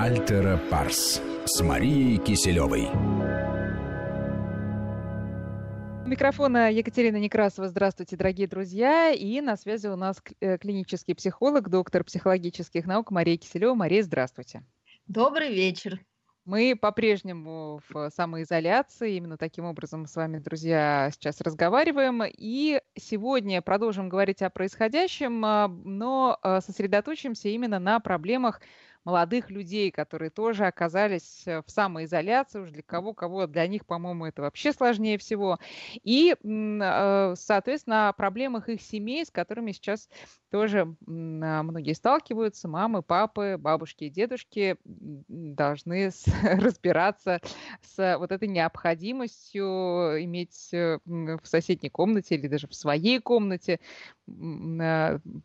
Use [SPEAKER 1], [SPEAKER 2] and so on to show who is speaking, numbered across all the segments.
[SPEAKER 1] Альтера Парс с Марией Киселевой.
[SPEAKER 2] У микрофона Екатерина Некрасова. Здравствуйте, дорогие друзья. И на связи у нас э, клинический психолог, доктор психологических наук Мария Киселева. Мария, здравствуйте.
[SPEAKER 3] Добрый вечер.
[SPEAKER 2] Мы по-прежнему в самоизоляции, именно таким образом с вами, друзья, сейчас разговариваем. И сегодня продолжим говорить о происходящем, а, но а, сосредоточимся именно на проблемах молодых людей, которые тоже оказались э, в самоизоляции, уж для кого, кого, для них, по-моему, это вообще сложнее всего. И, э, соответственно, о проблемах их семей, с которыми сейчас тоже а, многие сталкиваются, мамы, папы, бабушки и дедушки должны разбираться с вот этой необходимостью иметь э, в соседней комнате или даже в своей комнате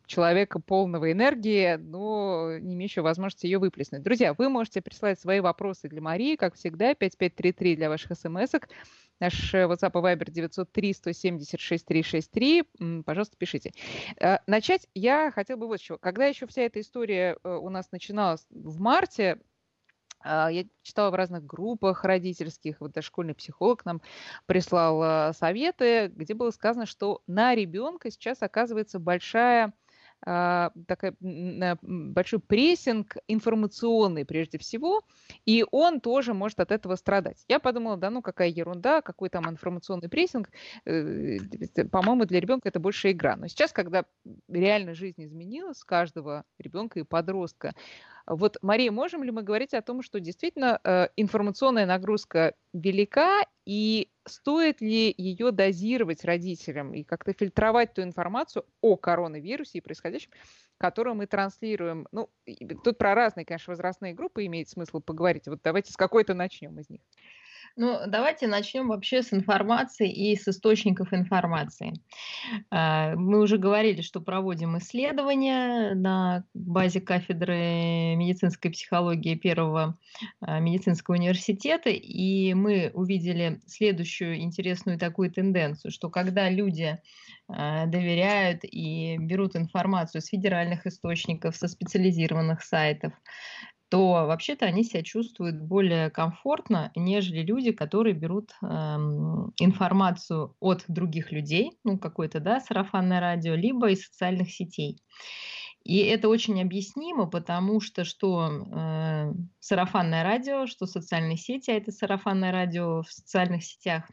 [SPEAKER 2] человека полного энергии, но не имеющего возможности ее выплеснуть. Друзья, вы можете присылать свои вопросы для Марии, как всегда, 5533 для ваших смс-ок. Наш э, WhatsApp и Viber 903-176-363. Пожалуйста, пишите. Э, начать я хотела бы вот чего. Когда еще вся эта история э, у нас начиналась в марте, я читала в разных группах родительских, вот даже школьный психолог нам прислал советы, где было сказано, что на ребенка сейчас оказывается большая такой большой прессинг информационный прежде всего, и он тоже может от этого страдать. Я подумала, да ну какая ерунда, какой там информационный прессинг, э, по-моему, для ребенка это больше игра. Но сейчас, когда реально жизнь изменилась каждого ребенка и подростка, вот, Мария, можем ли мы говорить о том, что действительно э, информационная нагрузка велика, и стоит ли ее дозировать родителям и как-то фильтровать ту информацию о коронавирусе и происходящем, которую мы транслируем? Ну, тут про разные, конечно, возрастные группы имеет смысл поговорить. Вот давайте с какой-то начнем из них.
[SPEAKER 3] Ну, давайте начнем вообще с информации и с источников информации. А, мы уже говорили, что проводим исследования на базе кафедры медицинской психологии Первого а, медицинского университета, и мы увидели следующую интересную такую тенденцию, что когда люди а, доверяют и берут информацию с федеральных источников, со специализированных сайтов, то вообще-то они себя чувствуют более комфортно, нежели люди, которые берут эм, информацию от других людей, ну, какое-то, да, сарафанное радио, либо из социальных сетей. И это очень объяснимо, потому что что э, сарафанное радио, что социальные сети, а это сарафанное радио в социальных сетях,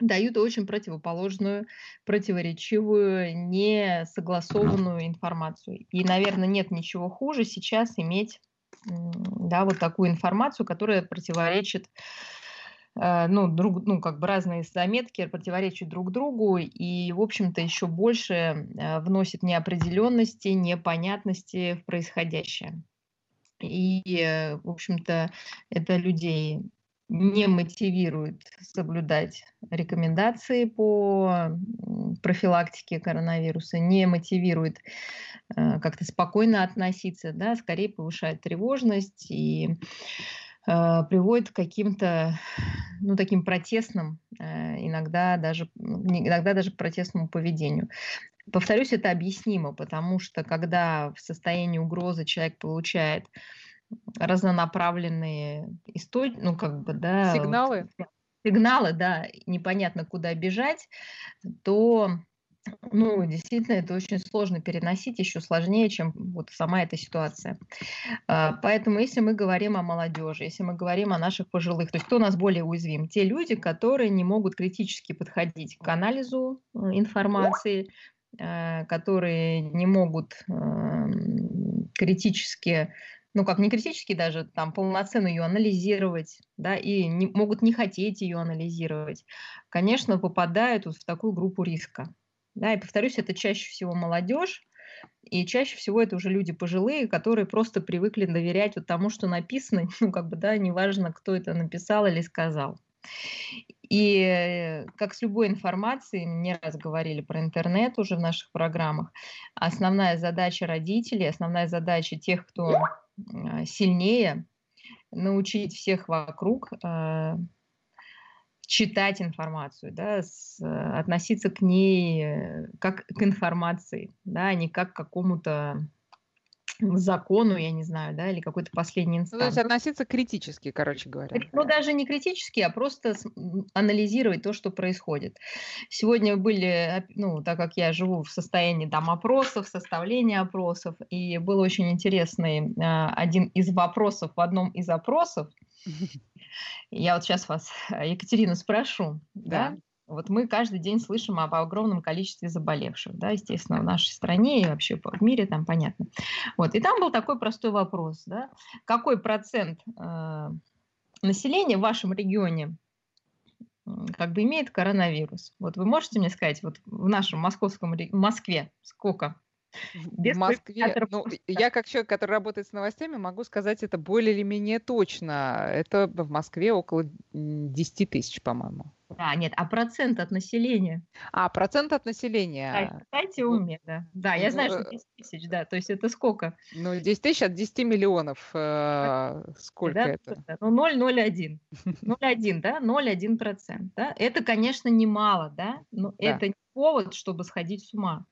[SPEAKER 3] дают очень противоположную, противоречивую, несогласованную информацию. И, наверное, нет ничего хуже сейчас иметь да, вот такую информацию, которая противоречит э, ну, друг, ну, как бы разные заметки противоречат друг другу и, в общем-то, еще больше э, вносит неопределенности, непонятности в происходящее. И, э, в общем-то, это людей не мотивирует соблюдать рекомендации по профилактике коронавируса, не мотивирует э, как-то спокойно относиться, да, скорее повышает тревожность и э, приводит к каким-то, ну, таким протестным, э, иногда даже, иногда даже протестному поведению. Повторюсь, это объяснимо, потому что когда в состоянии угрозы человек получает разнонаправленные истории, ну как бы, да.
[SPEAKER 2] Сигналы?
[SPEAKER 3] Сигналы, да, непонятно куда бежать, то ну, действительно, это очень сложно переносить, еще сложнее, чем вот сама эта ситуация. А, поэтому, если мы говорим о молодежи, если мы говорим о наших пожилых, то есть кто у нас более уязвим? Те люди, которые не могут критически подходить к анализу э, информации, э, которые не могут эм, критически ну как не критически даже, там полноценно ее анализировать, да, и не, могут не хотеть ее анализировать, конечно, попадают вот в такую группу риска. Да, и повторюсь, это чаще всего молодежь, и чаще всего это уже люди пожилые, которые просто привыкли доверять вот тому, что написано, ну как бы, да, неважно, кто это написал или сказал. И как с любой информацией, не раз говорили про интернет уже в наших программах, основная задача родителей, основная задача тех, кто сильнее, научить всех вокруг э, читать информацию, да, с, относиться к ней э, как к информации, да, а не как к какому-то закону, я не знаю, да, или какой-то последней инстанции. Ну, то
[SPEAKER 2] есть относиться критически, короче говоря.
[SPEAKER 3] Ну, даже не критически, а просто анализировать то, что происходит. Сегодня были, ну, так как я живу в состоянии там опросов, составления опросов, и был очень интересный а, один из вопросов в одном из опросов. Я вот сейчас вас, Екатерина, спрошу, да? да? Вот мы каждый день слышим об огромном количестве заболевших, да, естественно, в нашей стране и вообще в мире, там понятно. Вот, и там был такой простой вопрос, да, какой процент э, населения в вашем регионе как бы имеет коронавирус? Вот вы можете мне сказать, вот в нашем московском, Москве сколько?
[SPEAKER 2] Без в Москве, ну, я как человек, который работает с новостями, могу сказать это более или менее точно. Это в Москве около 10 тысяч, по-моему.
[SPEAKER 3] Да, нет, а процент от населения?
[SPEAKER 2] А, процент от населения.
[SPEAKER 3] Кстати, уме, да. Да, я знаю, что 10 э, тысяч, да, то есть это сколько?
[SPEAKER 2] Ну, 10 тысяч от 10 миллионов. Э, сколько да, это?
[SPEAKER 3] Ну, 0,01. 0,1, да, 0,1 процент, да. Это, конечно, немало, да, но да. это не повод, чтобы сходить с ума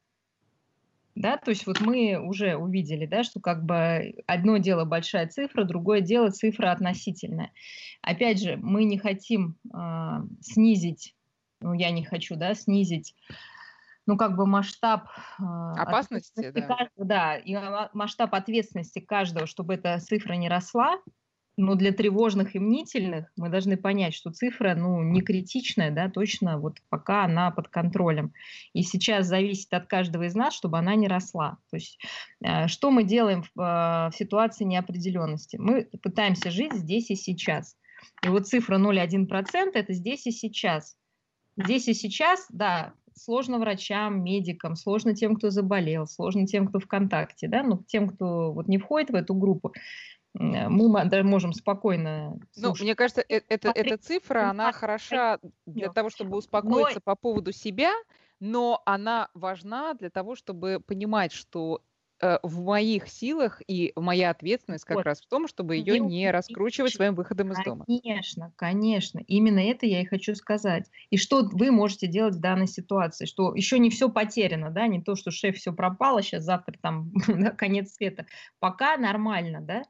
[SPEAKER 3] да, то есть вот мы уже увидели, да, что как бы одно дело большая цифра, другое дело цифра относительная. Опять же, мы не хотим э, снизить, ну я не хочу, да, снизить, ну как бы масштаб
[SPEAKER 2] э, опасности, да.
[SPEAKER 3] Каждого, да, и масштаб ответственности каждого, чтобы эта цифра не росла, но для тревожных и мнительных мы должны понять, что цифра ну, не критичная, да, точно вот пока она под контролем. И сейчас зависит от каждого из нас, чтобы она не росла. То есть э, что мы делаем в, э, в ситуации неопределенности? Мы пытаемся жить здесь и сейчас. И вот цифра 0,1% это здесь и сейчас. Здесь и сейчас, да, сложно врачам, медикам, сложно тем, кто заболел, сложно тем, кто в контакте, да, но тем, кто вот не входит в эту группу, мы даже можем спокойно...
[SPEAKER 2] Ну, мне кажется, э, это, эта цифра, она хороша для того, чтобы успокоиться но... по поводу себя, но она важна для того, чтобы понимать, что э, в моих силах и моя ответственность как вот. раз в том, чтобы ее не раскручивать своим выходом из дома.
[SPEAKER 3] Конечно, конечно. Именно это я и хочу сказать. И что вы можете делать в данной ситуации, что еще не все потеряно, да, не то, что шеф все пропало, сейчас завтра там конец света. Пока нормально, да.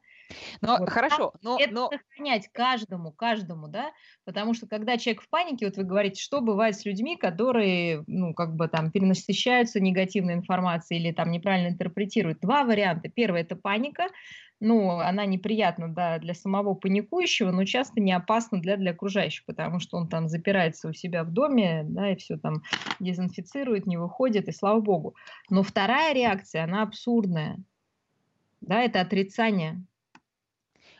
[SPEAKER 2] Но вот. хорошо, но,
[SPEAKER 3] это
[SPEAKER 2] но...
[SPEAKER 3] сохранять каждому, каждому, да, потому что когда человек в панике, вот вы говорите, что бывает с людьми, которые, ну, как бы там перенасыщаются негативной информацией или там неправильно интерпретируют. Два варианта. Первый – это паника, ну, она неприятна да, для самого паникующего, но часто не опасна для, для окружающих, потому что он там запирается у себя в доме, да, и все там дезинфицирует, не выходит, и слава богу. Но вторая реакция, она абсурдная, да, это отрицание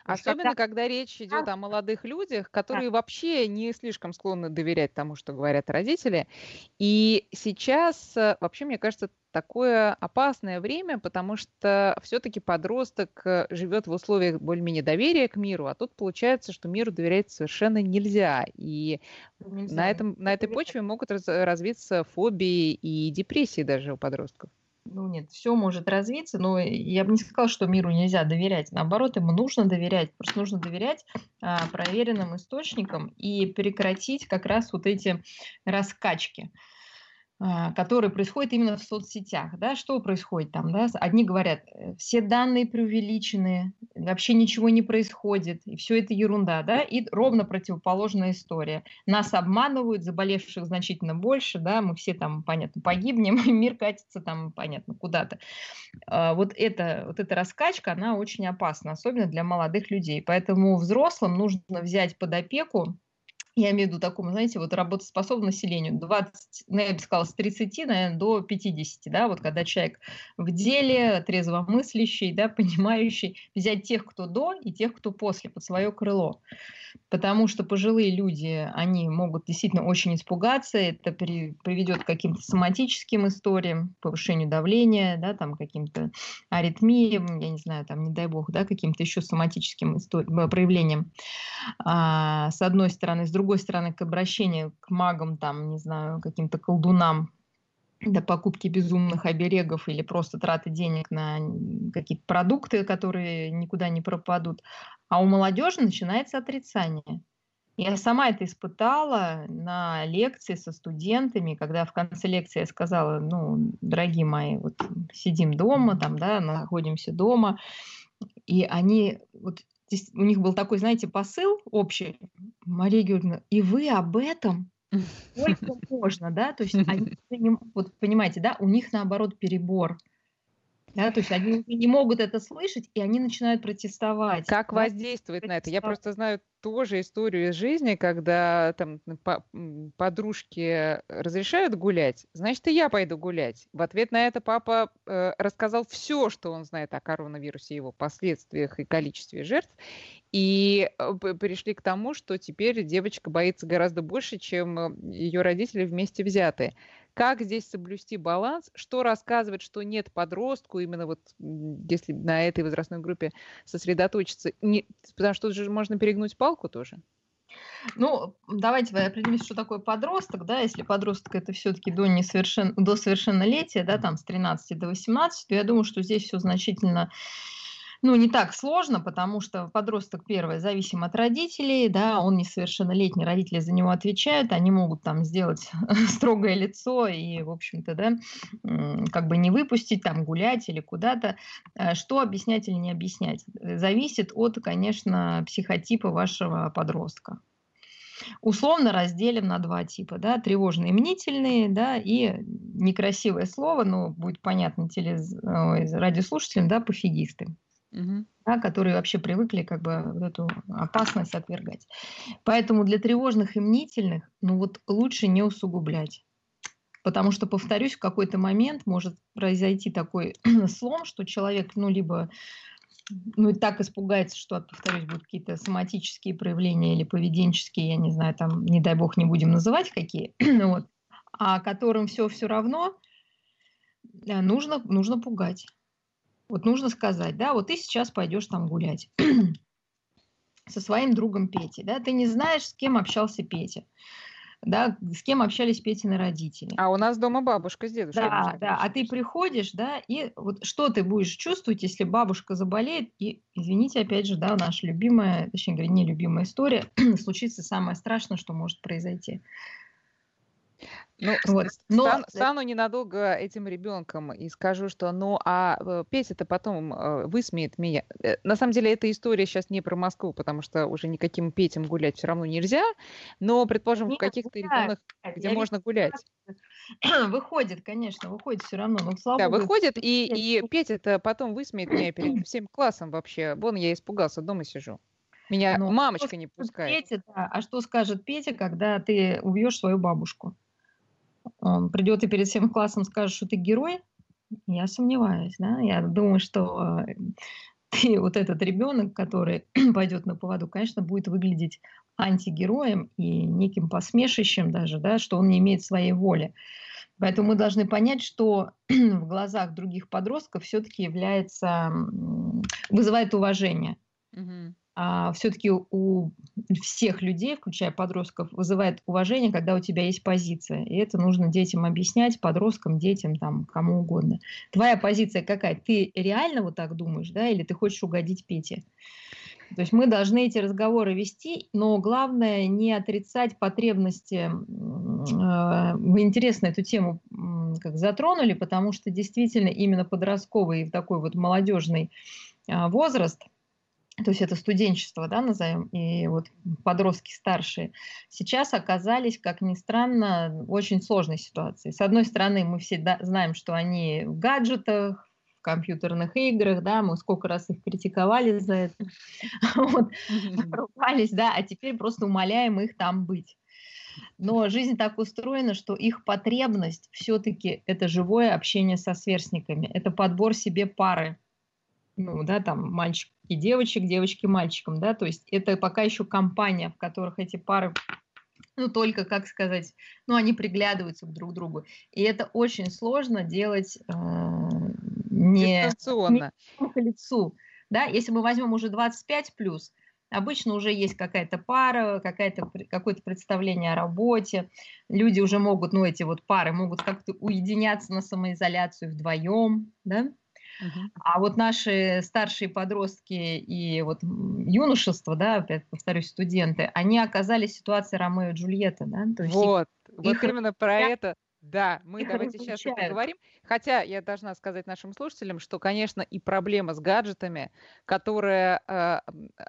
[SPEAKER 2] Особенно, когда... когда речь идет о молодых людях, которые да. вообще не слишком склонны доверять тому, что говорят родители. И сейчас, э, вообще, мне кажется, такое опасное время, потому что все-таки подросток э, живет в условиях более-менее доверия к миру, а тут получается, что миру доверять совершенно нельзя. И нельзя. На, этом, на этой почве могут развиться фобии и депрессии даже у подростков
[SPEAKER 3] ну нет, все может развиться, но я бы не сказала, что миру нельзя доверять. Наоборот, ему нужно доверять. Просто нужно доверять а, проверенным источникам и прекратить как раз вот эти раскачки. А, который происходит именно в соцсетях. Да? Что происходит там? Да? Одни говорят, э, все данные преувеличены, вообще ничего не происходит, и все это ерунда. Да? И ровно противоположная история. Нас обманывают, заболевших значительно больше, да? мы все там, понятно, погибнем, и мир катится там, понятно, куда-то. А, вот, это, вот эта раскачка, она очень опасна, особенно для молодых людей. Поэтому взрослым нужно взять под опеку я имею в виду такому, знаете, вот работоспособному населению, 20, ну, я бы сказала, с 30, наверное, до 50, да, вот когда человек в деле, трезвомыслящий, да, понимающий, взять тех, кто до, и тех, кто после, под свое крыло. Потому что пожилые люди, они могут действительно очень испугаться, это при, приведет к каким-то соматическим историям, повышению давления, да, там каким-то аритмиям, я не знаю, там, не дай бог, да, каким-то еще соматическим истори- проявлениям, а, с одной стороны, с другой стороны, к обращению к магам, там, не знаю, каким-то колдунам, до покупки безумных оберегов или просто траты денег на какие-то продукты, которые никуда не пропадут. А у молодежи начинается отрицание. Я сама это испытала на лекции со студентами, когда в конце лекции я сказала, ну, дорогие мои, вот сидим дома, там, да, находимся дома, и они, вот здесь у них был такой, знаете, посыл общий, Мария Георгиевна, и вы об этом? Сколько можно, да? То есть они, вот понимаете, да, у них наоборот перебор. Да, то есть они не могут это слышать, и они начинают протестовать.
[SPEAKER 2] Как да? воздействует на это? Я просто знаю тоже историю из жизни, когда там подружки разрешают гулять, значит, и я пойду гулять. В ответ на это папа э, рассказал все, что он знает о коронавирусе, его последствиях и количестве жертв. И э, пришли к тому, что теперь девочка боится гораздо больше, чем э, ее родители вместе взятые. Как здесь соблюсти баланс? Что рассказывать, что нет подростку, именно вот если на этой возрастной группе сосредоточиться? Не, потому что тут же можно перегнуть палку тоже.
[SPEAKER 3] Ну, давайте определимся, что такое подросток, да, если подросток это все-таки до, несовершен... до совершеннолетия, да, там с 13 до 18, то я думаю, что здесь все значительно ну, не так сложно, потому что подросток, первое, зависим от родителей, да, он несовершеннолетний, родители за него отвечают, они могут там сделать строгое лицо и, в общем-то, да, как бы не выпустить, там, гулять или куда-то. Э, что объяснять или не объяснять? Зависит от, конечно, психотипа вашего подростка условно разделим на два типа, да, тревожные мнительные, да, и некрасивое слово, но будет понятно телез... радиослушателям, да, пофигисты угу. да, которые вообще привыкли как бы вот эту опасность отвергать. Поэтому для тревожных и мнительных, ну вот лучше не усугублять. Потому что, повторюсь, в какой-то момент может произойти такой слом, что человек, ну, либо ну, и так испугается, что, повторюсь, будут какие-то соматические проявления или поведенческие, я не знаю, там, не дай бог, не будем называть какие, вот, а которым все все равно, э, нужно, нужно пугать. Вот нужно сказать, да, вот ты сейчас пойдешь там гулять со своим другом Петей, да, ты не знаешь, с кем общался Петя, да, с кем общались Петины родители.
[SPEAKER 2] А у нас дома бабушка с дедушкой.
[SPEAKER 3] Да, да, а ты приходишь, да, и вот что ты будешь чувствовать, если бабушка заболеет, и, извините, опять же, да, наша любимая, точнее говоря, нелюбимая история, случится самое страшное, что может произойти.
[SPEAKER 2] Ну, вот. Но... Стан, стану ненадолго этим ребенком и скажу, что ну, а э, Петя-то потом э, высмеет меня. Э, на самом деле, эта история сейчас не про Москву, потому что уже никаким Петям гулять все равно нельзя, но, предположим, Нет, в каких-то регионах, где можно гулять.
[SPEAKER 3] Выходит, конечно, выходит все равно. Но, слава
[SPEAKER 2] да, выходит, и, и Петя-то потом высмеет меня перед всем классом вообще. Вон я испугался, дома сижу. Меня ну, мамочка не пускает.
[SPEAKER 3] Петя, да. А что скажет Петя, когда ты убьешь свою бабушку? Он придет и перед всем классом скажет, что ты герой, я сомневаюсь, да, я думаю, что э, ты вот этот ребенок, который пойдет на поводу, конечно, будет выглядеть антигероем и неким посмешищем даже, да, что он не имеет своей воли. Поэтому мы должны понять, что в глазах других подростков все-таки является, вызывает уважение. Угу а, все-таки у всех людей, включая подростков, вызывает уважение, когда у тебя есть позиция. И это нужно детям объяснять, подросткам, детям, там, кому угодно. Твоя позиция какая? Ты реально вот так думаешь, да, или ты хочешь угодить Пете? То есть мы должны эти разговоры вести, но главное не отрицать потребности. А, вы интересно эту тему как затронули, потому что действительно именно подростковый и такой вот молодежный а, возраст – то есть это студенчество, да, назовем, и вот подростки старшие, сейчас оказались, как ни странно, в очень сложной ситуации. С одной стороны, мы все знаем, что они в гаджетах, в компьютерных играх, да, мы сколько раз их критиковали за это, вот, ругались, да, а теперь просто умоляем их там быть. Но жизнь так устроена, что их потребность все-таки это живое общение со сверстниками, это подбор себе пары, ну, да, там мальчик и девочек, девочки мальчикам, да, то есть это пока еще компания, в которых эти пары ну, только, как сказать, ну, они приглядываются друг к другу. И это очень сложно делать э, не, не к лицу. Да? Если мы возьмем уже 25 плюс, обычно уже есть какая-то пара, какая-то, какое-то представление о работе. Люди уже могут, ну, эти вот пары могут как-то уединяться на самоизоляцию вдвоем, да, А вот наши старшие подростки и вот юношество, да, опять повторюсь, студенты, они оказались в ситуации Ромео и Джульетты, да?
[SPEAKER 2] То есть вот, их, вот их именно про это да, мы Их давайте сейчас и поговорим. Хотя я должна сказать нашим слушателям, что, конечно, и проблема с гаджетами, которая э,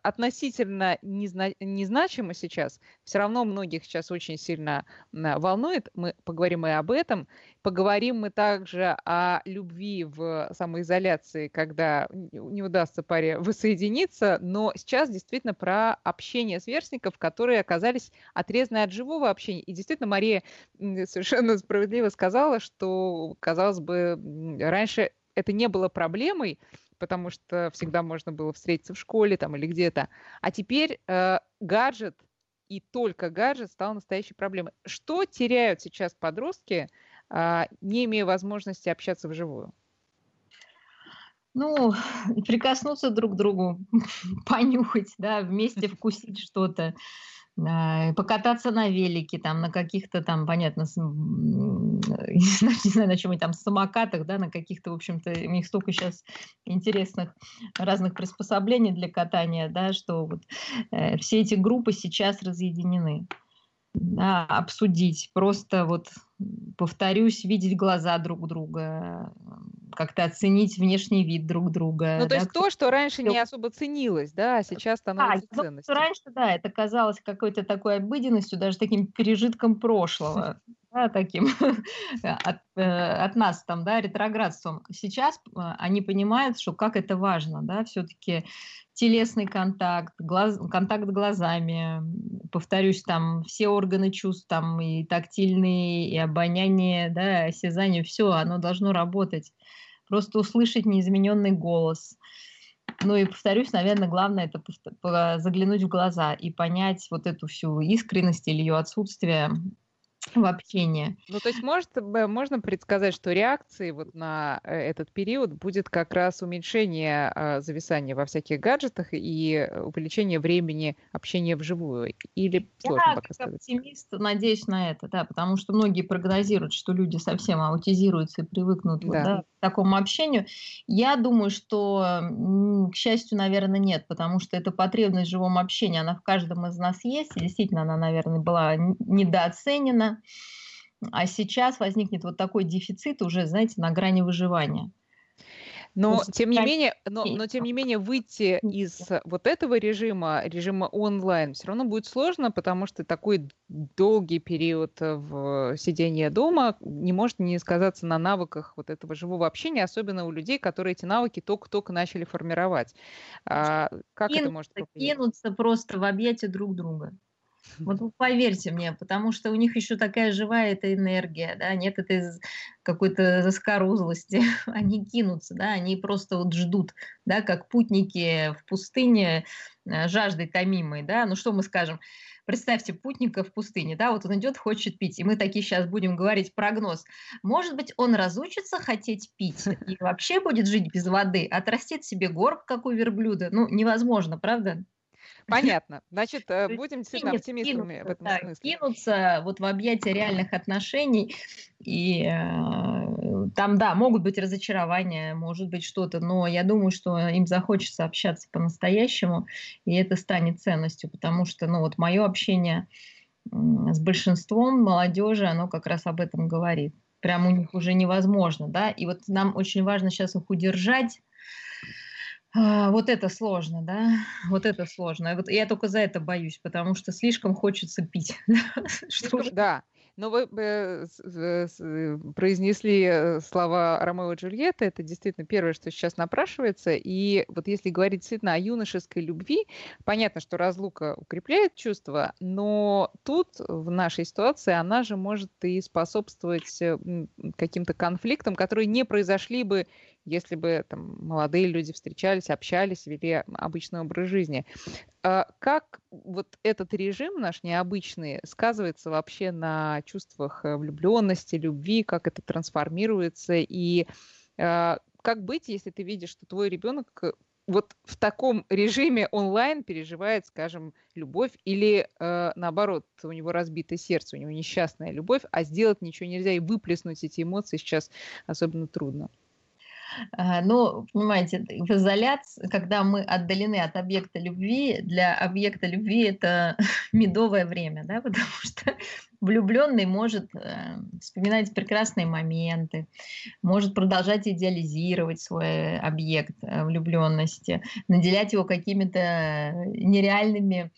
[SPEAKER 2] относительно незна- незначима сейчас, все равно многих сейчас очень сильно э, волнует. Мы поговорим и об этом. Поговорим мы также о любви в самоизоляции, когда не удастся паре воссоединиться. Но сейчас действительно про общение сверстников, которые оказались отрезаны от живого общения. И действительно, Мария совершенно справедливо сказала, что, казалось бы, раньше это не было проблемой, потому что всегда можно было встретиться в школе там или где-то. А теперь э, гаджет и только гаджет стал настоящей проблемой. Что теряют сейчас подростки, не имея возможности общаться вживую?
[SPEAKER 3] Ну, прикоснуться друг к другу, понюхать, да, вместе вкусить что-то покататься на велике, там, на каких-то там, понятно, не знаю, на чем они там, самокатах, да, на каких-то, в общем-то, у них столько сейчас интересных разных приспособлений для катания, да, что вот э, все эти группы сейчас разъединены да, обсудить, просто вот, повторюсь, видеть глаза друг друга, как-то оценить внешний вид друг друга.
[SPEAKER 2] Ну, то да, есть то, что раньше не особо ценилось, да, а сейчас становится а, ценностью.
[SPEAKER 3] Раньше, да, это казалось какой-то такой обыденностью, даже таким пережитком прошлого, да, таким от, э, от нас там, да, ретроградством. Сейчас э, они понимают, что как это важно, да, все-таки телесный контакт, глаз, контакт глазами, повторюсь, там все органы чувств, там и тактильные, и обоняние, да, осязание, все, оно должно работать. Просто услышать неизмененный голос. Ну и повторюсь, наверное, главное это заглянуть в глаза и понять вот эту всю искренность или ее отсутствие в общении.
[SPEAKER 2] Ну, то есть может, можно предсказать, что реакцией вот на э, этот период будет как раз уменьшение э, зависания во всяких гаджетах и увеличение времени общения вживую? Или
[SPEAKER 3] сложно Я, пока как оптимист, надеюсь на это, да, потому что многие прогнозируют, что люди совсем аутизируются и привыкнут да. Вот, да, к такому общению. Я думаю, что, к счастью, наверное, нет, потому что эта потребность в живом общении, она в каждом из нас есть, и действительно она, наверное, была недооценена, а сейчас возникнет вот такой дефицит уже, знаете, на грани выживания.
[SPEAKER 2] Но тем не менее, но, но тем не менее выйти из вот этого режима, режима онлайн, все равно будет сложно, потому что такой долгий период в сидения дома не может не сказаться на навыках вот этого живого общения, особенно у людей, которые эти навыки только-только начали формировать. А, как кинуться, это может
[SPEAKER 3] повлиять? Кинуться просто в объятия друг друга. Вот поверьте мне, потому что у них еще такая живая эта энергия, да, нет этой какой-то заскорузлости, они кинутся, да, они просто вот ждут, да, как путники в пустыне э, жаждой томимой, да, ну что мы скажем, представьте путника в пустыне, да, вот он идет, хочет пить, и мы такие сейчас будем говорить прогноз. Может быть, он разучится хотеть пить и вообще будет жить без воды, отрастит себе горб, как у верблюда. Ну, невозможно, правда?
[SPEAKER 2] Понятно. Значит, э, будем действительно оптимистами в этом да, смысле.
[SPEAKER 3] Кинуться вот в объятия реальных отношений. И э, там, да, могут быть разочарования, может быть что-то, но я думаю, что им захочется общаться по-настоящему, и это станет ценностью, потому что, ну, вот мое общение с большинством молодежи, оно как раз об этом говорит. Прям у них уже невозможно, да, и вот нам очень важно сейчас их удержать, вот это сложно, да, вот это сложно. Вот я только за это боюсь, потому что слишком хочется пить.
[SPEAKER 2] Да, но вы э, э, произнесли э, слова Ромео и Джульетты, это действительно первое, что сейчас напрашивается. И вот если говорить действительно о юношеской любви, понятно, что разлука укрепляет чувства, но тут в нашей ситуации она же может и способствовать каким-то конфликтам, которые не произошли бы если бы там, молодые люди встречались, общались, вели обычный образ жизни. А как вот этот режим наш необычный сказывается вообще на чувствах э, влюбленности, любви, как это трансформируется и а, как быть, если ты видишь, что твой ребенок э, вот в таком режиме онлайн переживает, скажем, любовь или э, наоборот, у него разбитое сердце, у него несчастная любовь, а сделать ничего нельзя и выплеснуть эти эмоции сейчас особенно трудно.
[SPEAKER 3] А, но, понимаете, в изоляции, когда мы отдалены от объекта любви, для объекта любви это медовое время, да, потому что влюбленный может э, вспоминать прекрасные моменты, может продолжать идеализировать свой объект э, влюбленности, наделять его какими-то нереальными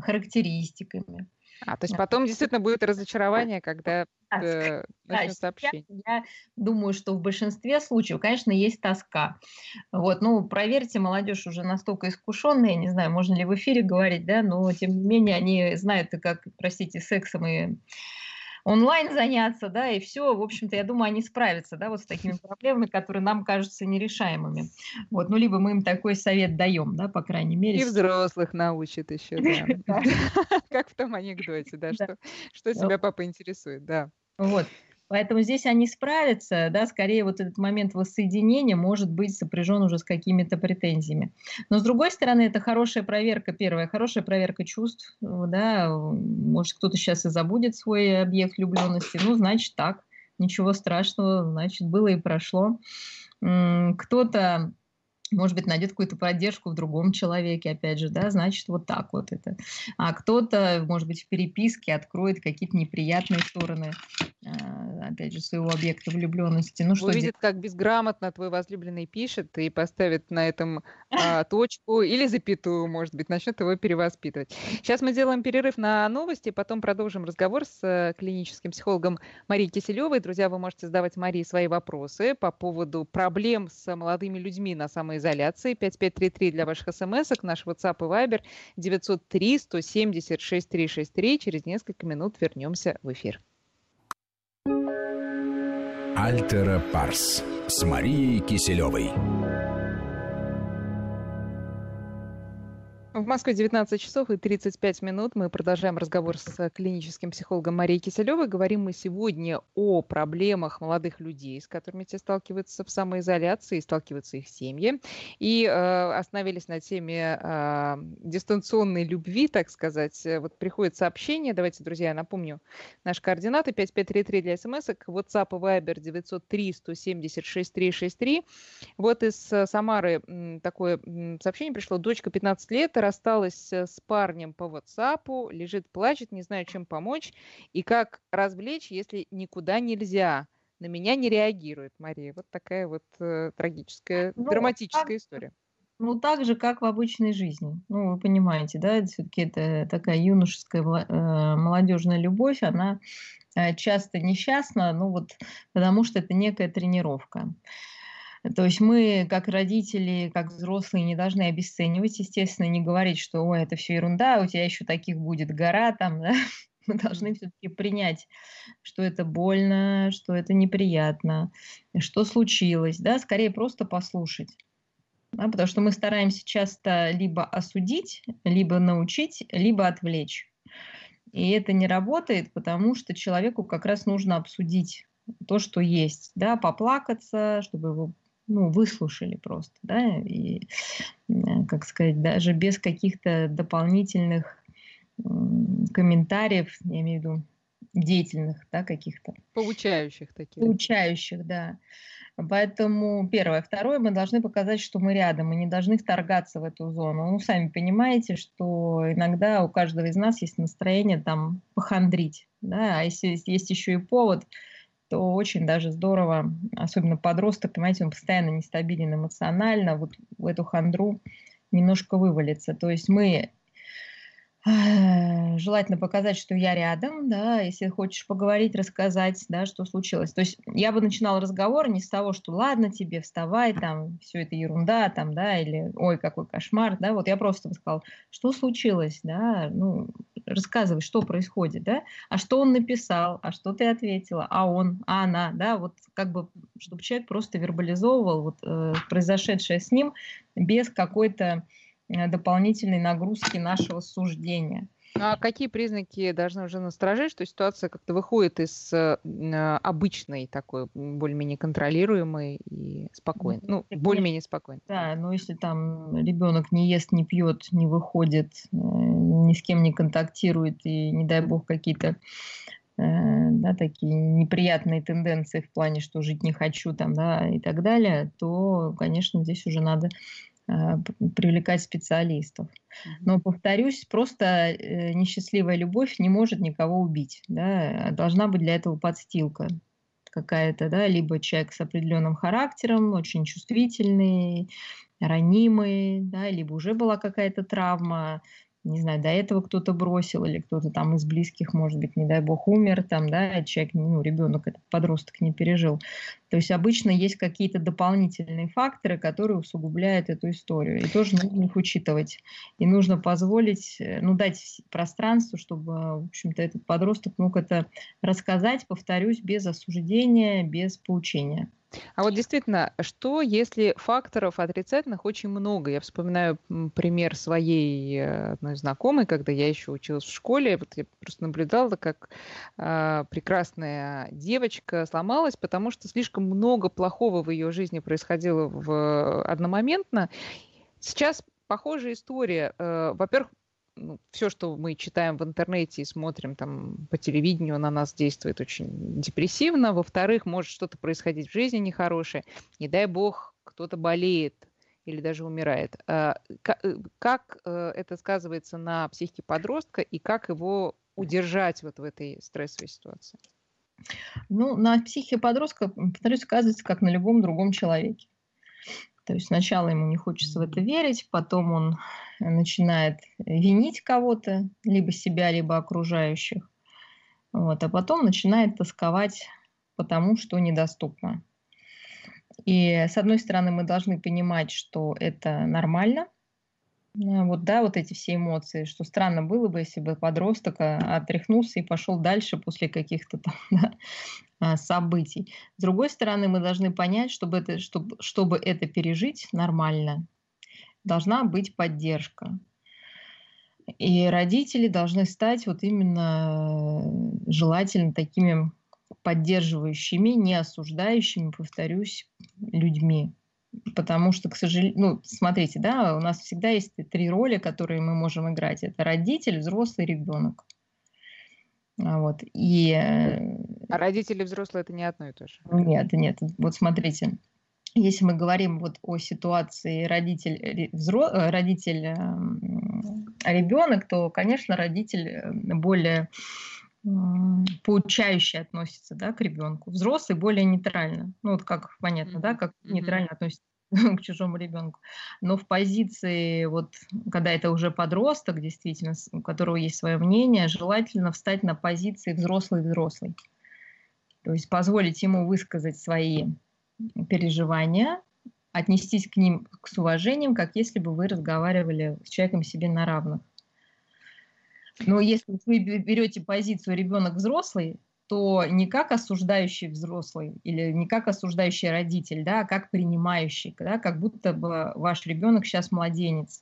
[SPEAKER 3] характеристиками.
[SPEAKER 2] А, то есть потом действительно будет разочарование, когда
[SPEAKER 3] э, начнется общение. Я думаю, что в большинстве случаев, конечно, есть тоска. Вот, ну, проверьте, молодежь уже настолько искушенная, не знаю, можно ли в эфире говорить, да, но тем не менее они знают, как, простите, сексом и онлайн заняться, да, и все, в общем-то, я думаю, они справятся, да, вот с такими проблемами, которые нам кажутся нерешаемыми. Вот, ну, либо мы им такой совет даем, да, по крайней мере.
[SPEAKER 2] И взрослых научат еще, да. Как в том анекдоте, да, что тебя папа интересует, да.
[SPEAKER 3] Вот. Поэтому здесь они справятся, да, скорее вот этот момент воссоединения может быть сопряжен уже с какими-то претензиями. Но с другой стороны, это хорошая проверка, первая, хорошая проверка чувств, да, может кто-то сейчас и забудет свой объект влюбленности, ну, значит так, ничего страшного, значит, было и прошло. Кто-то может быть, найдет какую-то поддержку в другом человеке, опять же, да, значит, вот так вот это. А кто-то, может быть, в переписке откроет какие-то неприятные стороны, а, опять же, своего объекта влюбленности. Ну,
[SPEAKER 2] что Увидит, как безграмотно твой возлюбленный пишет и поставит на этом а, точку или запятую, может быть, начнет его перевоспитывать. Сейчас мы делаем перерыв на новости, потом продолжим разговор с э, клиническим психологом Марией Киселевой. Друзья, вы можете задавать Марии свои вопросы по поводу проблем с молодыми людьми на самой самоизоляции. 5533 для ваших смс Наш WhatsApp и Viber 903 170 6363. Через несколько минут вернемся в эфир.
[SPEAKER 1] Альтера Парс с Марией Киселевой.
[SPEAKER 2] В Москве 19 часов и 35 минут. Мы продолжаем разговор с клиническим психологом Марией Киселевой. Говорим мы сегодня о проблемах молодых людей, с которыми те сталкиваются в самоизоляции, сталкиваются их семьи. И э, остановились на теме э, дистанционной любви, так сказать. Вот приходит сообщение. Давайте, друзья, я напомню наши координаты. 5533 для смс WhatsApp и Viber 903 176 363. Вот из э, Самары такое сообщение пришло. Дочка 15 лет, рассталась э, с парнем по WhatsApp, лежит, плачет, не знаю, чем помочь. И как развлечь, если никуда нельзя? На меня не реагирует Мария. Вот такая вот э, трагическая, ну, драматическая так, история.
[SPEAKER 3] Ну, так же, как в обычной жизни. Ну, вы понимаете, да, все-таки это такая юношеская э, молодежная любовь, она э, часто несчастна, ну вот, потому что это некая тренировка. То есть мы, как родители, как взрослые, не должны обесценивать, естественно, не говорить, что ой, это все ерунда, у тебя еще таких будет гора там, да? Мы должны все-таки принять, что это больно, что это неприятно, что случилось, да, скорее просто послушать. Да, потому что мы стараемся часто либо осудить, либо научить, либо отвлечь. И это не работает, потому что человеку как раз нужно обсудить то, что есть, да, поплакаться, чтобы его ну, выслушали просто, да, и, как сказать, даже без каких-то дополнительных комментариев, я имею в виду деятельных, да, каких-то.
[SPEAKER 2] Получающих таких.
[SPEAKER 3] Получающих, да. Поэтому первое. Второе, мы должны показать, что мы рядом, мы не должны вторгаться в эту зону. Ну, сами понимаете, что иногда у каждого из нас есть настроение там похандрить, да, а если есть еще и повод, то очень даже здорово, особенно подросток, понимаете, он постоянно нестабилен эмоционально, вот в эту хандру немножко вывалится. То есть мы желательно показать, что я рядом, да, если хочешь поговорить, рассказать, да, что случилось. То есть я бы начинала разговор не с того, что ладно тебе, вставай, там, все это ерунда, там, да, или ой, какой кошмар, да, вот я просто бы сказала, что случилось, да, ну, рассказывай, что происходит, да, а что он написал, а что ты ответила, а он, а она, да, вот как бы, чтобы человек просто вербализовывал вот, э, произошедшее с ним без какой-то э, дополнительной нагрузки нашего суждения.
[SPEAKER 2] А какие признаки должны уже насторожить, что ситуация как-то выходит из э, обычной такой, более-менее контролируемой и спокойной? Ну, более-менее спокойной.
[SPEAKER 3] Да, но если там ребенок не ест, не пьет, не выходит, э, ни с кем не контактирует и, не дай бог, какие-то да, такие неприятные тенденции в плане, что жить не хочу там, да, и так далее, то, конечно, здесь уже надо привлекать специалистов. Но, повторюсь, просто э, несчастливая любовь не может никого убить. Да? Должна быть для этого подстилка какая-то, да, либо человек с определенным характером, очень чувствительный, ранимый, да, либо уже была какая-то травма, не знаю, до этого кто-то бросил или кто-то там из близких, может быть, не дай бог, умер, там, да, человек, ну, ребенок, этот подросток не пережил. То есть обычно есть какие-то дополнительные факторы, которые усугубляют эту историю. И тоже нужно их учитывать. И нужно позволить, э, ну, дать пространство, чтобы, в общем-то, этот подросток мог это рассказать, повторюсь, без осуждения, без поучения.
[SPEAKER 2] А вот действительно, что если факторов отрицательных очень много? Я вспоминаю пример своей э, одной знакомой, когда я еще училась в школе, вот я просто наблюдала, как э, прекрасная девочка сломалась, потому что слишком много плохого в ее жизни происходило в, одномоментно. Сейчас похожая история. Э, во-первых, ну, все, что мы читаем в интернете и смотрим там по телевидению, на нас действует очень депрессивно. Во-вторых, может что-то происходить в жизни нехорошее. Не дай бог, кто-то болеет или даже умирает. А, э, как э, это сказывается на психике подростка и как его удержать вот в этой стрессовой ситуации?
[SPEAKER 3] Ну, на психике подростка, повторюсь, сказывается как на любом другом человеке. То есть сначала ему не хочется в это верить, потом он начинает винить кого-то, либо себя, либо окружающих. Вот, а потом начинает тосковать по тому, что недоступно. И с одной стороны, мы должны понимать, что это нормально. Вот, да, вот эти все эмоции, что странно было бы, если бы подросток а, отряхнулся и пошел дальше после каких-то там да, а, событий. С другой стороны, мы должны понять, чтобы это, чтобы, чтобы это пережить нормально, должна быть поддержка. И родители должны стать вот именно э, желательно такими поддерживающими, не осуждающими, повторюсь, людьми. Потому что, к сожалению, ну, смотрите, да, у нас всегда есть три роли, которые мы можем играть. Это родитель, взрослый, ребенок. А вот. И... Э,
[SPEAKER 2] а родители взрослые это не одно и то же?
[SPEAKER 3] Нет, нет. Вот смотрите, если мы говорим вот о ситуации родитель, взро... Э, родитель эм, ребенок, то, конечно, родитель э, более поучающе относится да, к ребенку. Взрослый более нейтрально. Ну, вот как понятно, да, как нейтрально относится к чужому ребенку. Но в позиции, вот, когда это уже подросток, действительно, у которого есть свое мнение, желательно встать на позиции взрослый-взрослый. То есть позволить ему высказать свои переживания, отнестись к ним с уважением, как если бы вы разговаривали с человеком себе на равных. Но если вы берете позицию ребенок взрослый, то не как осуждающий взрослый или не как осуждающий родитель, да, а как принимающий, да, как будто бы ваш ребенок сейчас младенец.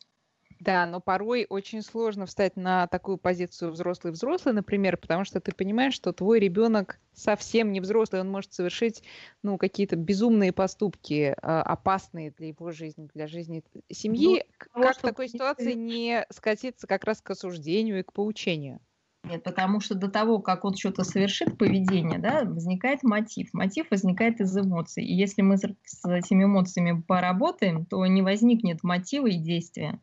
[SPEAKER 2] Да, но порой очень сложно встать на такую позицию взрослый-взрослый, например, потому что ты понимаешь, что твой ребенок совсем не взрослый, он может совершить ну, какие-то безумные поступки, а, опасные для его жизни, для жизни семьи. Ну, как в такой ситуации не скатиться как раз к осуждению и к поучению?
[SPEAKER 3] Нет, потому что до того, как он что-то совершит, поведение, да, возникает мотив. Мотив возникает из эмоций. И если мы с этими эмоциями поработаем, то не возникнет мотива и действия.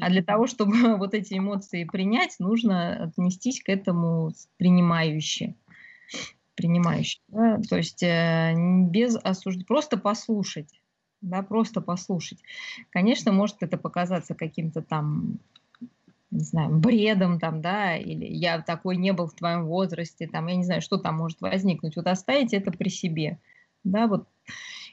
[SPEAKER 3] А для того, чтобы вот эти эмоции принять, нужно отнестись к этому принимающе. Принимающе. Да? То есть э, без осуждения, просто послушать. Да, просто послушать. Конечно, может это показаться каким-то там не знаю, бредом там, да, или я такой не был в твоем возрасте, там, я не знаю, что там может возникнуть. Вот оставить это при себе, да, вот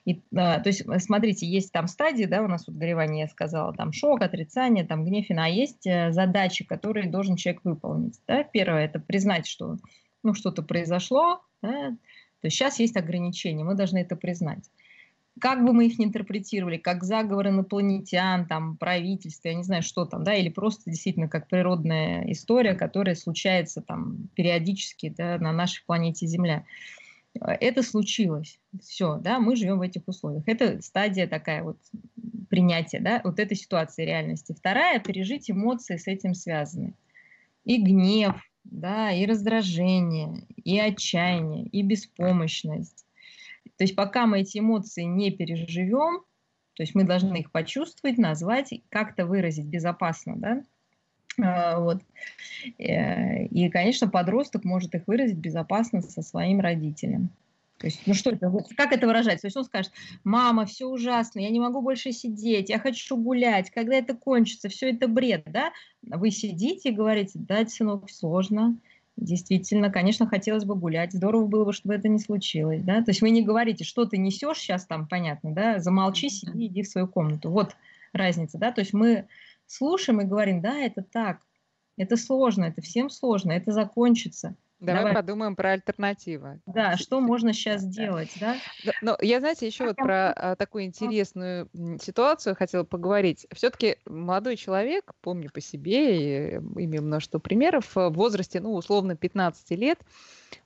[SPEAKER 3] и, а, то есть, смотрите, есть там стадии, да, у нас вот горевание, я сказала, там шок, отрицание, там гнев, а есть э, задачи, которые должен человек выполнить. Да? Первое – это признать, что ну, что-то произошло, да? то есть сейчас есть ограничения, мы должны это признать. Как бы мы их ни интерпретировали, как заговор инопланетян, там, правительство, я не знаю, что там, да, или просто действительно как природная история, которая случается там периодически да, на нашей планете Земля. Это случилось. Все, да, мы живем в этих условиях. Это стадия такая вот принятия, да, вот этой ситуации реальности. Вторая – пережить эмоции с этим связаны. И гнев, да, и раздражение, и отчаяние, и беспомощность. То есть пока мы эти эмоции не переживем, то есть мы должны их почувствовать, назвать, как-то выразить безопасно, да, а, вот. Э, и, конечно, подросток может их выразить безопасно со своим родителем. То есть, ну что это, как это выражать? То есть он скажет, мама, все ужасно, я не могу больше сидеть, я хочу гулять, когда это кончится, все это бред, да? Вы сидите и говорите, да, сынок, сложно, действительно, конечно, хотелось бы гулять, здорово было бы, чтобы это не случилось, да? То есть вы не говорите, что ты несешь сейчас там, понятно, да? Замолчи, сиди, иди в свою комнату. Вот разница, да? То есть мы слушаем и говорим, да, это так, это сложно, это всем сложно, это закончится.
[SPEAKER 2] Давай, Давай подумаем про альтернативы.
[SPEAKER 3] Да, что можно сейчас да, делать, да?
[SPEAKER 2] да? Но я, знаете, еще вот про а, такую интересную ситуацию хотела поговорить. Все-таки молодой человек, помню по себе, и имею множество примеров, в возрасте, ну, условно, 15 лет,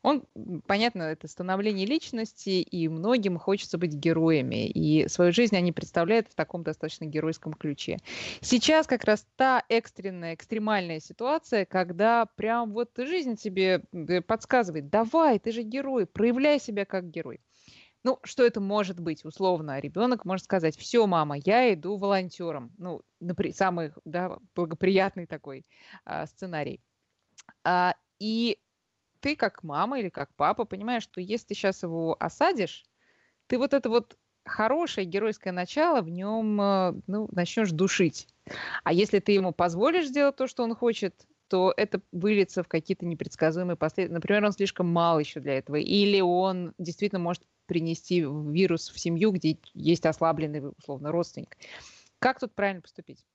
[SPEAKER 2] он, понятно, это становление личности, и многим хочется быть героями, и свою жизнь они представляют в таком достаточно геройском ключе. Сейчас как раз та экстренная, экстремальная ситуация, когда прям вот жизнь тебе э, подсказывает, давай, ты же герой, проявляй себя как герой. Ну, что это может быть, условно? Ребенок может сказать, все, мама, я иду волонтером. Ну, самый да, благоприятный такой а, сценарий. А, и ты как мама или как папа понимаешь, что если ты сейчас его осадишь, ты вот это вот хорошее геройское начало в нем э, ну, начнешь душить. А если ты ему позволишь сделать то, что он хочет, то это выльется в какие-то непредсказуемые последствия. Например, он слишком мал еще для этого. Или он действительно может принести вирус в семью, где есть ослабленный, условно, родственник. Как тут правильно поступить?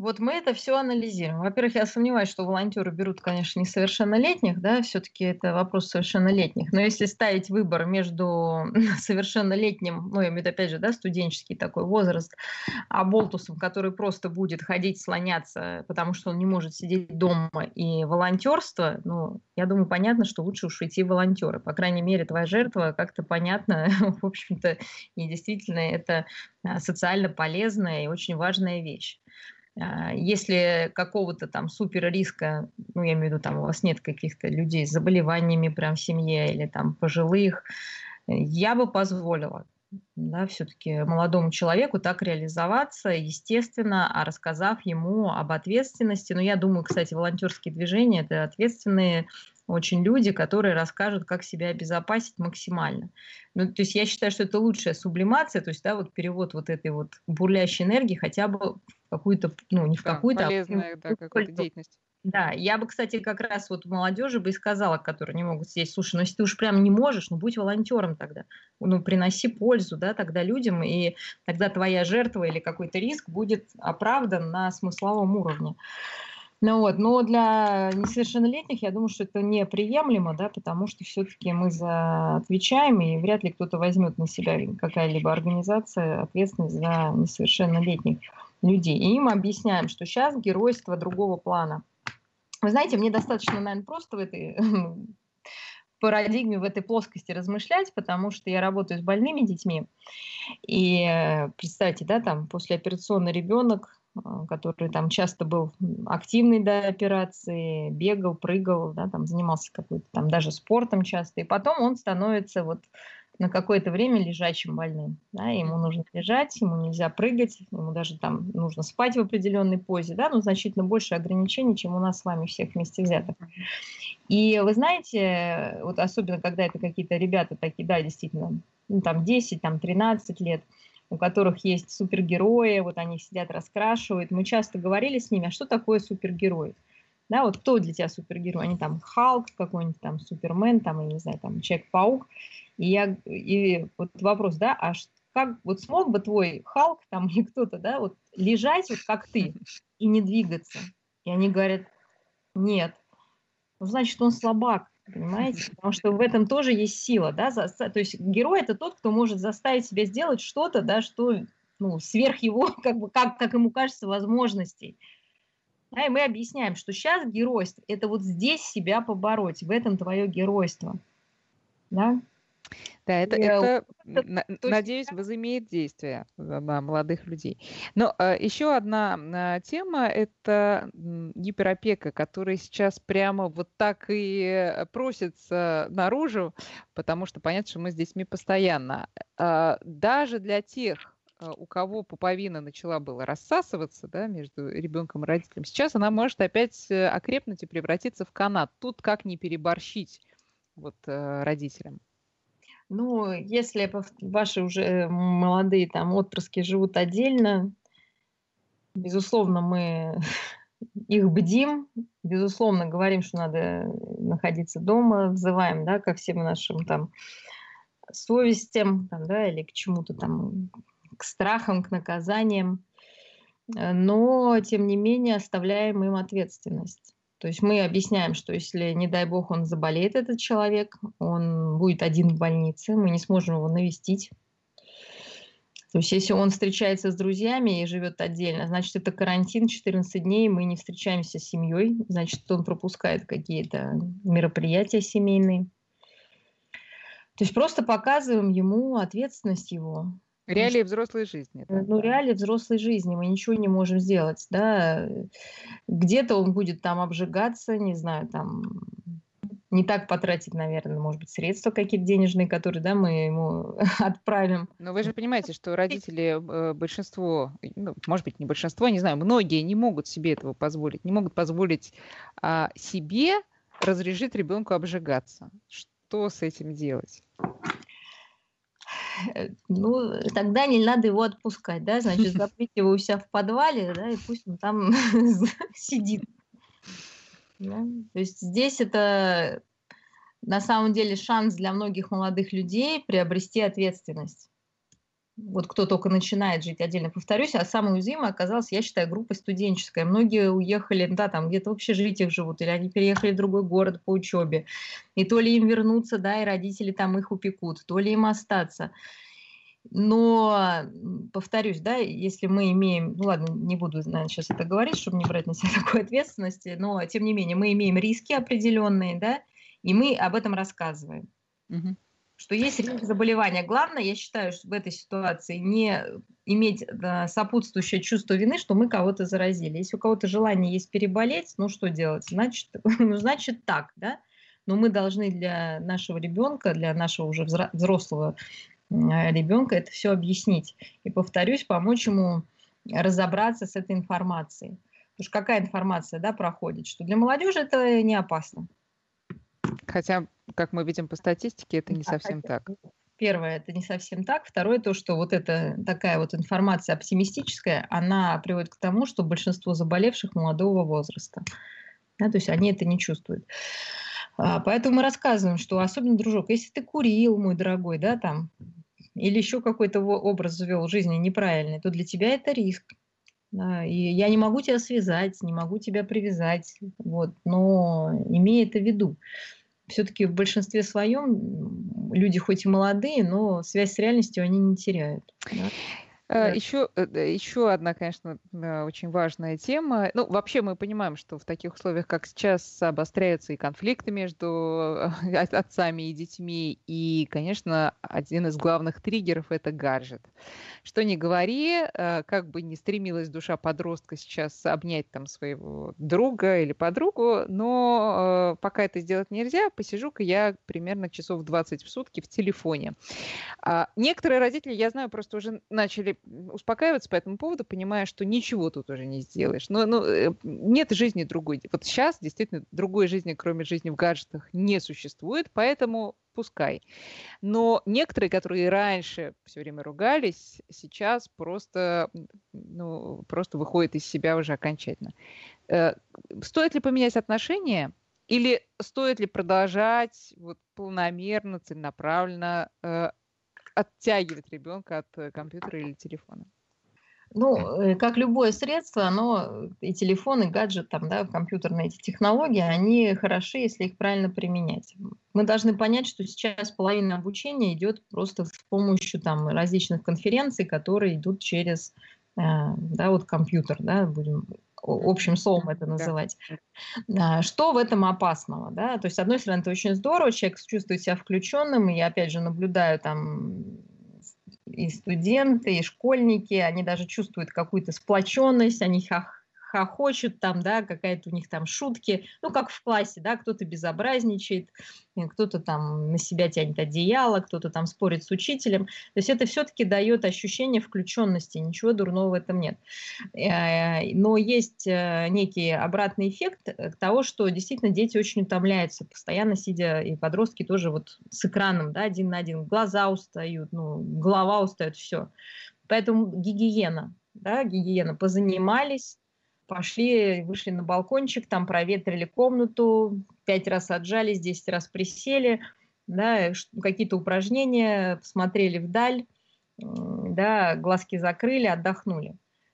[SPEAKER 3] Вот мы это все анализируем. Во-первых, я сомневаюсь, что волонтеры берут, конечно, несовершеннолетних, да, все-таки это вопрос совершеннолетних. Но если ставить выбор между совершеннолетним, ну, я имею в виду, опять же, да, студенческий такой возраст, а болтусом, который просто будет ходить, слоняться, потому что он не может сидеть дома, и волонтерство, ну, я думаю, понятно, что лучше уж идти волонтеры. По крайней мере, твоя жертва как-то понятно, в общем-то, и действительно это а, социально полезная и очень важная вещь. А, если какого-то там супер риска, ну, я имею в виду, там у вас нет каких-то людей с заболеваниями прям в семье или там пожилых, я бы позволила да, все-таки молодому человеку так реализоваться, естественно, а рассказав ему об ответственности. Но я думаю, кстати, волонтерские движения – это ответственные очень люди, которые расскажут, как себя обезопасить максимально. Ну, то есть я считаю, что это лучшая сублимация, то есть, да, вот перевод вот этой вот бурлящей энергии хотя бы какую-то, ну, не в да, какую-то,
[SPEAKER 2] полезная, а да, какую-то деятельность.
[SPEAKER 3] Да, я бы, кстати, как раз вот молодежи бы и сказала, которые не могут здесь, слушай, ну если ты уж прям не можешь, ну будь волонтером тогда, ну приноси пользу, да, тогда людям, и тогда твоя жертва или какой-то риск будет оправдан на смысловом уровне. Ну вот, но для несовершеннолетних я думаю, что это неприемлемо, да, потому что все-таки мы за отвечаем, и вряд ли кто-то возьмет на себя какая-либо организация ответственность за несовершеннолетних людей. И им объясняем, что сейчас геройство другого плана. Вы знаете, мне достаточно, наверное, просто в этой парадигме, в этой плоскости размышлять, потому что я работаю с больными детьми. И представьте, да, там послеоперационный ребенок, который там часто был активный до операции, бегал, прыгал, да, там занимался какой-то там даже спортом часто, и потом он становится вот на какое-то время лежачим больным. Да, ему нужно лежать, ему нельзя прыгать, ему даже там нужно спать в определенной позе, да, но значительно больше ограничений, чем у нас с вами всех вместе взятых. И вы знаете, вот особенно когда это какие-то ребята такие, да, действительно, ну, там 10, там 13 лет, у которых есть супергерои, вот они сидят, раскрашивают. Мы часто говорили с ними, а что такое супергерой? Да, вот кто для тебя супергерой? Они там Халк какой-нибудь, там Супермен, там, я не знаю, там Человек-паук. И, я, и вот вопрос, да, а как вот смог бы твой Халк там или кто-то, да, вот лежать вот как ты и не двигаться? И они говорят, нет. Ну, значит, он слабак, понимаете? Потому что в этом тоже есть сила, да, за, то есть герой это тот, кто может заставить себя сделать что-то, да, что, ну, сверх его, как бы, как, как ему кажется, возможностей. Да, и мы объясняем, что сейчас геройство – это вот здесь себя побороть, в этом твое геройство. Да?
[SPEAKER 2] Да, это, это, это надеюсь, возымеет действие на молодых людей. Но э, еще одна э, тема – это гиперопека, которая сейчас прямо вот так и просится наружу, потому что понятно, что мы с детьми постоянно. Э, даже для тех, у кого пуповина начала было рассасываться да, между ребенком и родителем, сейчас она может опять окрепнуть и превратиться в канат. Тут как не переборщить вот, родителям?
[SPEAKER 3] Ну, если ваши уже молодые там отпрыски живут отдельно, безусловно, мы их бдим, безусловно, говорим, что надо находиться дома, взываем, да, ко всем нашим там совестям, там, да, или к чему-то там, к страхам, к наказаниям, но, тем не менее, оставляем им ответственность. То есть мы объясняем, что если, не дай бог, он заболеет, этот человек, он будет один в больнице, мы не сможем его навестить. То есть если он встречается с друзьями и живет отдельно, значит, это карантин 14 дней, мы не встречаемся с семьей, значит, он пропускает какие-то мероприятия семейные. То есть просто показываем ему ответственность его.
[SPEAKER 2] Реалии взрослой жизни.
[SPEAKER 3] Да. Ну, реалии взрослой жизни. Мы ничего не можем сделать, да. Где-то он будет там обжигаться, не знаю, там не так потратить, наверное, может быть, средства какие-то денежные, которые, да, мы ему отправим.
[SPEAKER 2] Но вы же понимаете, что родители, э, большинство, ну, может быть, не большинство, не знаю, многие не могут себе этого позволить, не могут позволить а, себе разрешить ребенку обжигаться. Что с этим делать?
[SPEAKER 3] Э, ну, тогда не надо его отпускать, да, значит, заприте его у себя в подвале, да, и пусть он там сидит. Да? То есть здесь это на самом деле шанс для многих молодых людей приобрести ответственность вот кто только начинает жить отдельно, повторюсь, а самой уязвимой оказалась, я считаю, группа студенческая. Многие уехали, да, там где-то в общежитиях живут, или они переехали в другой город по учебе. И то ли им вернуться, да, и родители там их упекут, то ли им остаться. Но, повторюсь, да, если мы имеем, ну ладно, не буду, наверное, сейчас это говорить, чтобы не брать на себя такой ответственности, но, тем не менее, мы имеем риски определенные, да, и мы об этом рассказываем. Угу что есть риск заболевания. Главное, я считаю, что в этой ситуации не иметь да, сопутствующее чувство вины, что мы кого-то заразили. Если у кого-то желание есть переболеть, ну что делать? Значит, ну, значит так, да? Но мы должны для нашего ребенка, для нашего уже взрослого ребенка это все объяснить. И, повторюсь, помочь ему разобраться с этой информацией. Потому что какая информация да, проходит? Что для молодежи это не опасно.
[SPEAKER 2] Хотя, как мы видим по статистике, это не совсем так.
[SPEAKER 3] Первое, это не совсем так. Второе, то, что вот эта такая вот информация оптимистическая, она приводит к тому, что большинство заболевших молодого возраста. Да, то есть они это не чувствуют. А, поэтому мы рассказываем, что особенно, дружок, если ты курил, мой дорогой, да, там, или еще какой-то образ завел жизни неправильный, то для тебя это риск. Да, и я не могу тебя связать, не могу тебя привязать, вот, но имея это в виду все-таки в большинстве своем люди хоть и молодые, но связь с реальностью они не теряют. Да?
[SPEAKER 2] Еще, э, еще одна, конечно, э, очень важная тема. Ну, вообще мы понимаем, что в таких условиях, как сейчас, обостряются и конфликты между э, отцами и детьми. И, конечно, один из главных триггеров – это гаджет. Что не говори, как бы не стремилась душа подростка сейчас обнять там своего друга или подругу, но пока это сделать нельзя, посижу-ка я примерно часов 20 в сутки в телефоне. А некоторые родители, я знаю, просто уже начали успокаиваться по этому поводу, понимая, что ничего тут уже не сделаешь. Но, но э, нет жизни другой. Вот сейчас действительно другой жизни, кроме жизни в гаджетах, не существует, поэтому пускай. Но некоторые, которые раньше все время ругались, сейчас просто, ну, просто выходят из себя уже окончательно. Э, стоит ли поменять отношения? Или стоит ли продолжать вот, планомерно, целенаправленно э, оттягивать ребенка от э, компьютера или телефона?
[SPEAKER 3] Ну, э, как любое средство, оно, и телефон, и гаджет, там, да, компьютерные эти технологии, они хороши, если их правильно применять. Мы должны понять, что сейчас половина обучения идет просто с помощью там, различных конференций, которые идут через э, да, вот компьютер, да, будем общим словом это называть. Да. Что в этом опасного? Да? То есть, с одной стороны, это очень здорово, человек чувствует себя включенным, и я, опять же, наблюдаю там и студенты, и школьники, они даже чувствуют какую-то сплоченность, они хохочут там, да, какая-то у них там шутки, ну, как в классе, да, кто-то безобразничает, кто-то там на себя тянет одеяло, кто-то там спорит с учителем. То есть это все-таки дает ощущение включенности, ничего дурного в этом нет. Э, но есть э, некий обратный эффект того, что действительно дети очень утомляются, постоянно сидя, и подростки тоже вот с экраном, да, один на один, глаза устают, ну, голова устает, все. Поэтому гигиена, да, гигиена, позанимались, пошли, вышли на балкончик, там проветрили комнату, пять раз отжались, десять раз присели, да, какие-то упражнения, посмотрели вдаль, да, глазки закрыли, отдохнули.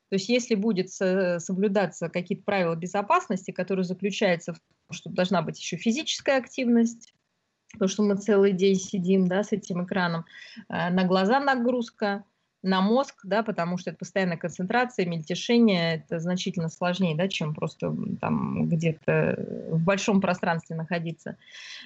[SPEAKER 3] То есть если будет соблюдаться какие-то правила безопасности, которые заключаются в том, что должна быть еще физическая активность, то, что мы целый день сидим да, с этим экраном, э, на глаза нагрузка – на мозг, да, потому что это постоянная концентрация, мельтешение, это значительно сложнее, да, чем просто там где-то в большом пространстве находиться.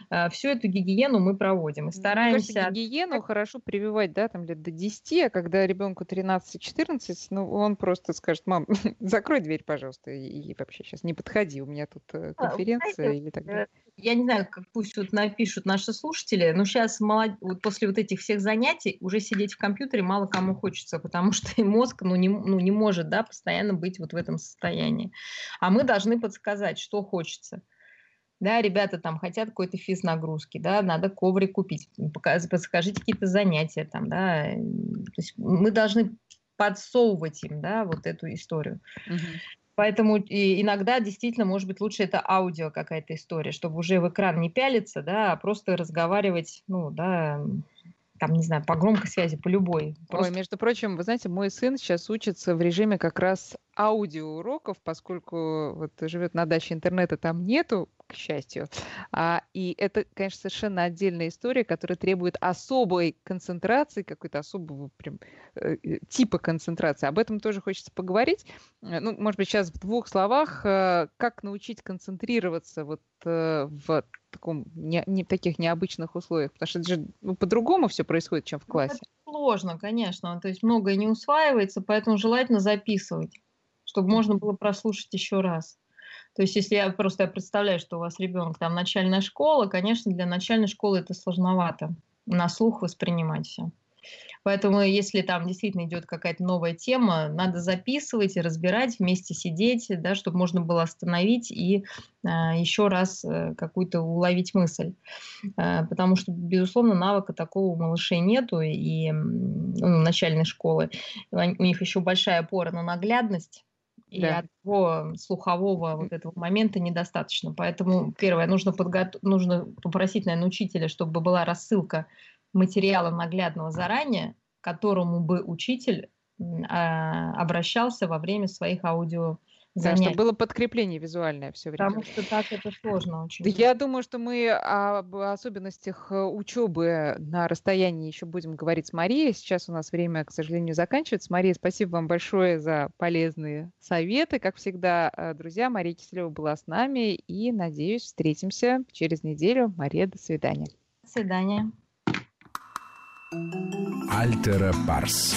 [SPEAKER 3] А, всю эту гигиену мы проводим и стараемся...
[SPEAKER 2] Кажется, гигиену хорошо прививать, да, там лет до 10, а когда ребенку 13-14, ну, он просто скажет, мам, закрой дверь, пожалуйста, и, и вообще сейчас не подходи, у меня тут э, а, конференция Знаете, или так далее
[SPEAKER 3] я не знаю, как пусть вот напишут наши слушатели, но сейчас молод... вот после вот этих всех занятий уже сидеть в компьютере мало кому хочется, потому что и мозг ну, не, ну, не может да, постоянно быть вот в этом состоянии. А мы должны подсказать, что хочется. Да, ребята там хотят какой-то физ нагрузки, да, надо коврик купить, подскажите какие-то занятия там, да. То есть мы должны подсовывать им, да, вот эту историю. Угу. Поэтому и иногда действительно, может быть, лучше это аудио какая-то история, чтобы уже в экран не пялиться, да, а просто разговаривать, ну, да, там, не знаю, по громкой связи, по любой.
[SPEAKER 2] Просто... Ой, между прочим, вы знаете, мой сын сейчас учится в режиме как раз аудиоуроков, поскольку вот живет на даче интернета, там нету, к счастью. А, и это, конечно, совершенно отдельная история, которая требует особой концентрации, какой-то особого прям э, э, типа концентрации. Об этом тоже хочется поговорить. Э, ну, может быть, сейчас в двух словах, э, как научить концентрироваться вот э, в таком не, не таких необычных условиях, потому что это же ну, по-другому все происходит, чем в ну, классе. Это
[SPEAKER 3] сложно, конечно, то есть многое не усваивается, поэтому желательно записывать, чтобы можно было прослушать еще раз. То есть, если я просто я представляю, что у вас ребенок там начальная школа, конечно, для начальной школы это сложновато на слух воспринимать все. Поэтому, если там действительно идет какая-то новая тема, надо записывать и разбирать, вместе сидеть, да, чтобы можно было остановить и э, еще раз э, какую-то уловить мысль. Э, потому что, безусловно, навыка такого у малышей нету и ну, начальной школы. У них еще большая опора на наглядность. И да. одного слухового вот этого момента недостаточно. Поэтому, первое, нужно, подго... нужно попросить, наверное, учителя, чтобы была рассылка материала наглядного заранее, к которому бы учитель а, обращался во время своих аудио
[SPEAKER 2] занятий. Да, чтобы было подкрепление визуальное все время.
[SPEAKER 3] Потому что так это сложно очень.
[SPEAKER 2] Да, я думаю, что мы об особенностях э, учебы на расстоянии еще будем говорить с Марией. Сейчас у нас время, к сожалению, заканчивается. Мария, спасибо вам большое за полезные советы. Как всегда, э, друзья, Мария Киселева была с нами. И, надеюсь, встретимся через неделю. Мария, до свидания.
[SPEAKER 3] До свидания.
[SPEAKER 1] Альтера Парс.